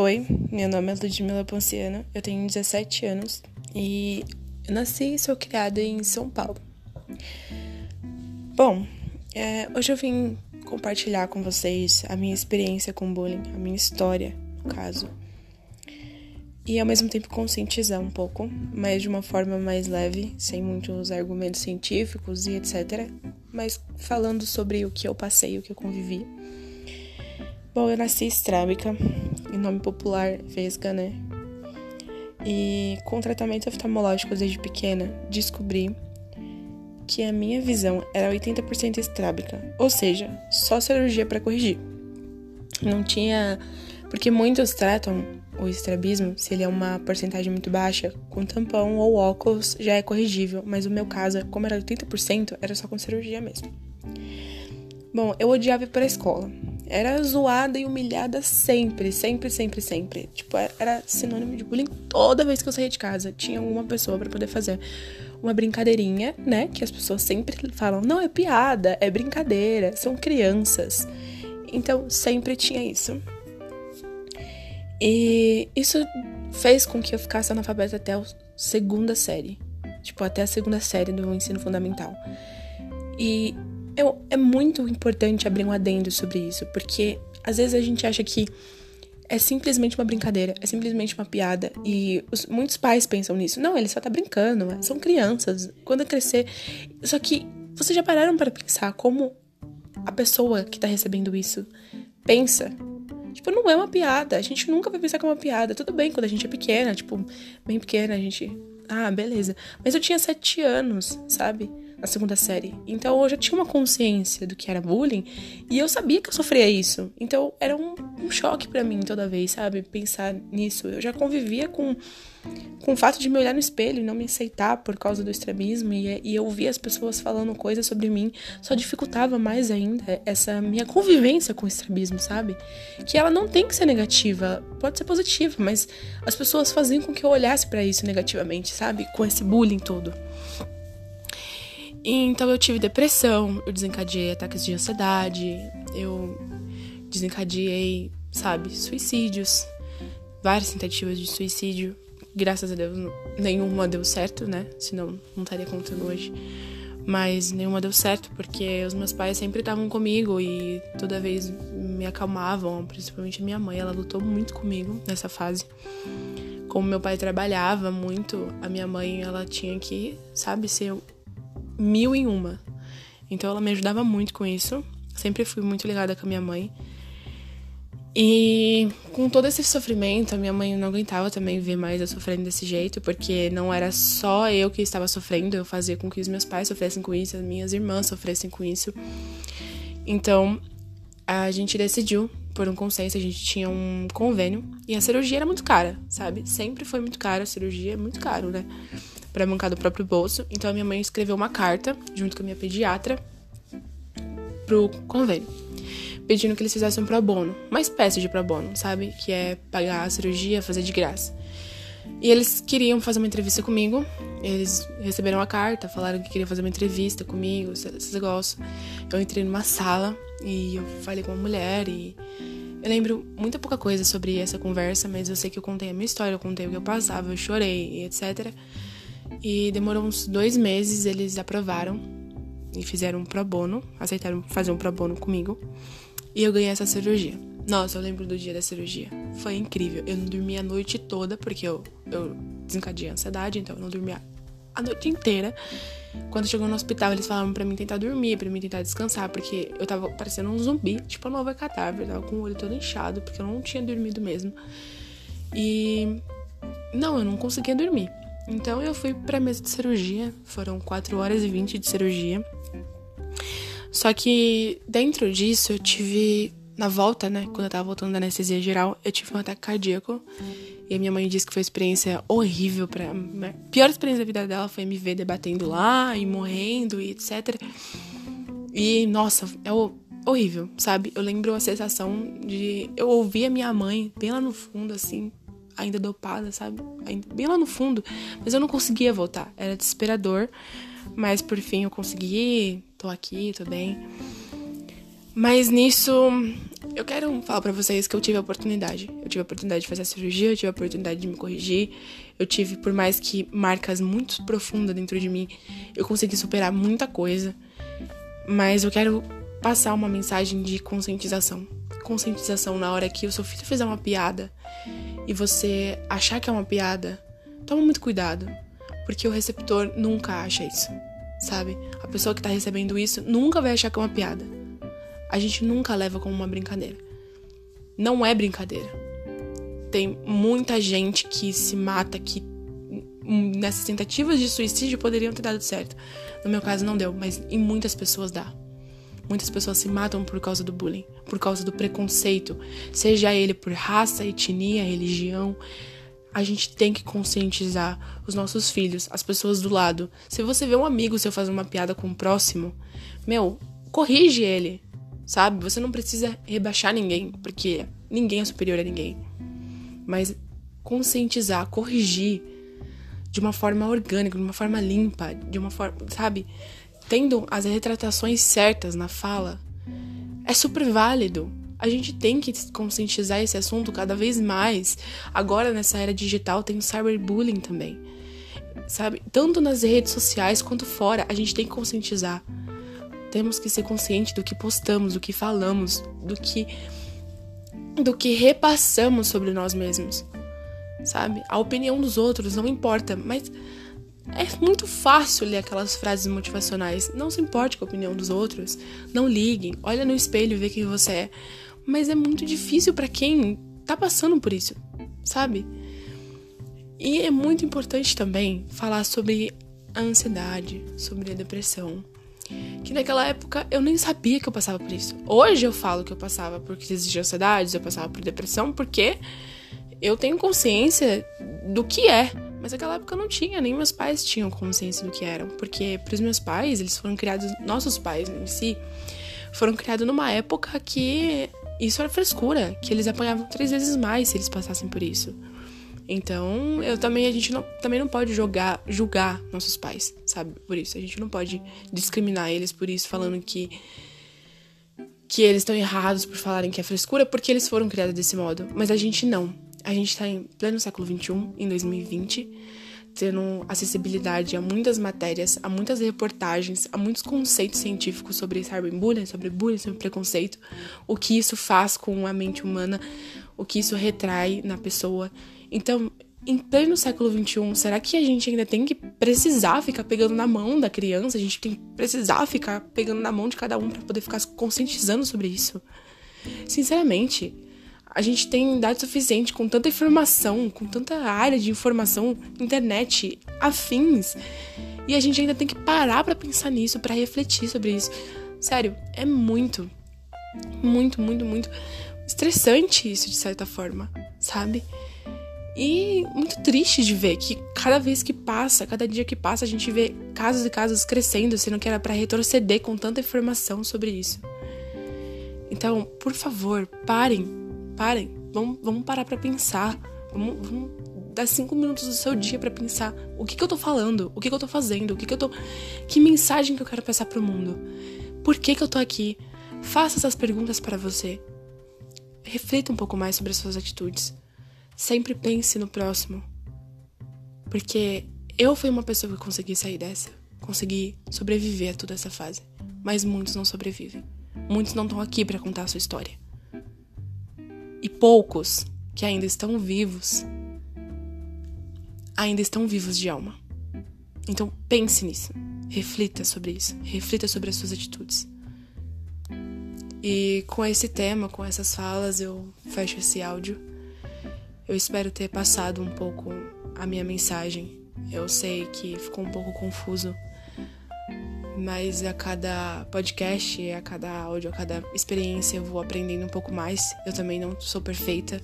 Oi, meu nome é Ludmila Ponciano, eu tenho 17 anos e nasci e sou criada em São Paulo. Bom, é, hoje eu vim compartilhar com vocês a minha experiência com bullying, a minha história, no caso. E ao mesmo tempo conscientizar um pouco, mas de uma forma mais leve, sem muitos argumentos científicos e etc. Mas falando sobre o que eu passei, o que eu convivi. Bom, eu nasci estrábica, em nome popular Vesga, né? E com tratamento oftalmológico desde pequena, descobri que a minha visão era 80% estrábica, ou seja, só cirurgia para corrigir. Não tinha. Porque muitos tratam o estrabismo, se ele é uma porcentagem muito baixa, com tampão ou óculos já é corrigível, mas o meu caso, como era 80%, era só com cirurgia mesmo. Bom, eu odiava ir pra escola. Era zoada e humilhada sempre, sempre, sempre, sempre. Tipo, era sinônimo de bullying toda vez que eu saía de casa. Tinha alguma pessoa para poder fazer uma brincadeirinha, né? Que as pessoas sempre falam: não, é piada, é brincadeira, são crianças. Então, sempre tinha isso. E isso fez com que eu ficasse analfabeta até a segunda série. Tipo, até a segunda série do ensino fundamental. E eu, é muito importante abrir um adendo sobre isso, porque às vezes a gente acha que é simplesmente uma brincadeira, é simplesmente uma piada. E os, muitos pais pensam nisso. Não, ele só tá brincando, são crianças. Quando crescer. Só que vocês já pararam para pensar como a pessoa que tá recebendo isso pensa? Tipo, não é uma piada. A gente nunca vai pensar que é uma piada. Tudo bem quando a gente é pequena, tipo, bem pequena, a gente. Ah, beleza. Mas eu tinha sete anos, sabe? Na segunda série. Então eu já tinha uma consciência do que era bullying e eu sabia que eu sofria isso. Então era um, um choque para mim toda vez, sabe? Pensar nisso. Eu já convivia com, com o fato de me olhar no espelho e não me aceitar por causa do extremismo e, e eu ouvir as pessoas falando coisas sobre mim só dificultava mais ainda essa minha convivência com o extremismo, sabe? Que ela não tem que ser negativa, pode ser positiva, mas as pessoas faziam com que eu olhasse para isso negativamente, sabe? Com esse bullying todo. Então eu tive depressão, eu desencadeei ataques de ansiedade, eu desencadeei, sabe, suicídios, várias tentativas de suicídio. Graças a Deus nenhuma deu certo, né? Senão não estaria contando hoje. Mas nenhuma deu certo porque os meus pais sempre estavam comigo e toda vez me acalmavam, principalmente a minha mãe, ela lutou muito comigo nessa fase. Como meu pai trabalhava muito, a minha mãe ela tinha que, sabe, ser mil em uma. Então ela me ajudava muito com isso. Sempre fui muito ligada com a minha mãe. E com todo esse sofrimento, a minha mãe não aguentava também ver mais eu sofrendo desse jeito, porque não era só eu que estava sofrendo, eu fazia com que os meus pais sofressem com isso, as minhas irmãs sofressem com isso. Então, a gente decidiu, por um consenso, a gente tinha um convênio, e a cirurgia era muito cara, sabe? Sempre foi muito cara, a cirurgia é muito caro, né? Para bancar do próprio bolso. Então a minha mãe escreveu uma carta junto com a minha pediatra pro convênio, pedindo que eles fizessem um pro bono, uma espécie de pro bono, sabe? Que é pagar a cirurgia, fazer de graça. E eles queriam fazer uma entrevista comigo. Eles receberam a carta, falaram que queriam fazer uma entrevista comigo, esses negócios. Eu entrei numa sala e eu falei com uma mulher e eu lembro muita pouca coisa sobre essa conversa, mas eu sei que eu contei a minha história, eu contei o que eu passava, eu chorei, etc. E demorou uns dois meses, eles aprovaram e fizeram um pro bono, aceitaram fazer um pro bono comigo. E eu ganhei essa cirurgia. Nossa, eu lembro do dia da cirurgia. Foi incrível. Eu não dormia a noite toda, porque eu, eu desencadeei a ansiedade, então eu não dormia a noite inteira. Quando chegou no hospital, eles falaram para mim tentar dormir, para mim tentar descansar, porque eu tava parecendo um zumbi, tipo a nova cadáver, tava com o olho todo inchado, porque eu não tinha dormido mesmo. E não, eu não conseguia dormir. Então eu fui pra mesa de cirurgia, foram 4 horas e 20 de cirurgia. Só que dentro disso eu tive, na volta, né, quando eu tava voltando da anestesia geral, eu tive um ataque cardíaco. E a minha mãe disse que foi uma experiência horrível para A pior experiência da vida dela foi me ver debatendo lá e morrendo e etc. E, nossa, é horrível, sabe? Eu lembro a sensação de. Eu ouvir a minha mãe bem lá no fundo, assim, ainda dopada, sabe? Bem lá no fundo. Mas eu não conseguia voltar. Era desesperador. Mas por fim eu consegui. Tô aqui, tô bem. Mas nisso eu quero falar para vocês que eu tive a oportunidade. Eu tive a oportunidade de fazer a cirurgia, eu tive a oportunidade de me corrigir. Eu tive, por mais que marcas muito profundas dentro de mim, eu consegui superar muita coisa. Mas eu quero passar uma mensagem de conscientização. Conscientização na hora que o seu filho fizer uma piada e você achar que é uma piada, toma muito cuidado, porque o receptor nunca acha isso, sabe? A pessoa que tá recebendo isso nunca vai achar que é uma piada. A gente nunca leva como uma brincadeira. Não é brincadeira. Tem muita gente que se mata, que nessas tentativas de suicídio poderiam ter dado certo. No meu caso não deu, mas em muitas pessoas dá. Muitas pessoas se matam por causa do bullying, por causa do preconceito, seja ele por raça, etnia, religião. A gente tem que conscientizar os nossos filhos, as pessoas do lado. Se você vê um amigo seu fazer uma piada com o próximo, meu, corrige ele, sabe? Você não precisa rebaixar ninguém, porque ninguém é superior a ninguém. Mas conscientizar, corrigir de uma forma orgânica, de uma forma limpa, de uma forma, sabe? Tendo as retratações certas na fala, é super válido. A gente tem que conscientizar esse assunto cada vez mais. Agora, nessa era digital, tem o cyberbullying também. Sabe? Tanto nas redes sociais quanto fora, a gente tem que conscientizar. Temos que ser conscientes do que postamos, do que falamos, do que do que repassamos sobre nós mesmos. Sabe? A opinião dos outros não importa, mas é muito fácil ler aquelas frases motivacionais. Não se importe com a opinião dos outros. Não ligue. Olha no espelho e vê quem você é. Mas é muito difícil para quem tá passando por isso, sabe? E é muito importante também falar sobre a ansiedade, sobre a depressão. Que naquela época eu nem sabia que eu passava por isso. Hoje eu falo que eu passava por crises de ansiedade, eu passava por depressão, porque eu tenho consciência do que é mas naquela época não tinha, nem meus pais tinham consciência do que eram. Porque para os meus pais, eles foram criados, nossos pais em si, foram criados numa época que isso era frescura, que eles apanhavam três vezes mais se eles passassem por isso. Então, eu também a gente não, também não pode jogar, julgar nossos pais, sabe? Por isso a gente não pode discriminar eles por isso falando que que eles estão errados por falarem que é frescura porque eles foram criados desse modo, mas a gente não. A gente está em pleno século XXI, em 2020, tendo acessibilidade a muitas matérias, a muitas reportagens, a muitos conceitos científicos sobre cyberbullying, sobre bullying, sobre preconceito, o que isso faz com a mente humana, o que isso retrai na pessoa. Então, em pleno século XXI, será que a gente ainda tem que precisar ficar pegando na mão da criança? A gente tem que precisar ficar pegando na mão de cada um para poder ficar conscientizando sobre isso? Sinceramente, a gente tem dados suficientes com tanta informação, com tanta área de informação, internet, afins, e a gente ainda tem que parar para pensar nisso, para refletir sobre isso. Sério, é muito, muito, muito, muito estressante isso de certa forma, sabe? E muito triste de ver que cada vez que passa, cada dia que passa, a gente vê casos e casos crescendo, sendo que era para retroceder com tanta informação sobre isso. Então, por favor, parem Parem, vamos, vamos parar para pensar. Vamos, vamos, dar cinco minutos do seu dia para pensar o que, que eu tô falando, o que, que eu tô fazendo, o que, que eu tô. Que mensagem que eu quero passar pro mundo? Por que, que eu tô aqui? Faça essas perguntas para você. Reflita um pouco mais sobre as suas atitudes. Sempre pense no próximo. Porque eu fui uma pessoa que consegui sair dessa. Consegui sobreviver a toda essa fase. Mas muitos não sobrevivem. Muitos não estão aqui para contar a sua história e poucos que ainda estão vivos ainda estão vivos de alma. Então pense nisso, reflita sobre isso, reflita sobre as suas atitudes. E com esse tema, com essas falas, eu fecho esse áudio. Eu espero ter passado um pouco a minha mensagem. Eu sei que ficou um pouco confuso mas a cada podcast, a cada áudio, a cada experiência eu vou aprendendo um pouco mais. Eu também não sou perfeita,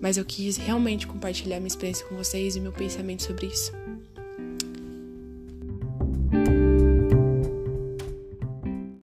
mas eu quis realmente compartilhar minha experiência com vocês e meu pensamento sobre isso.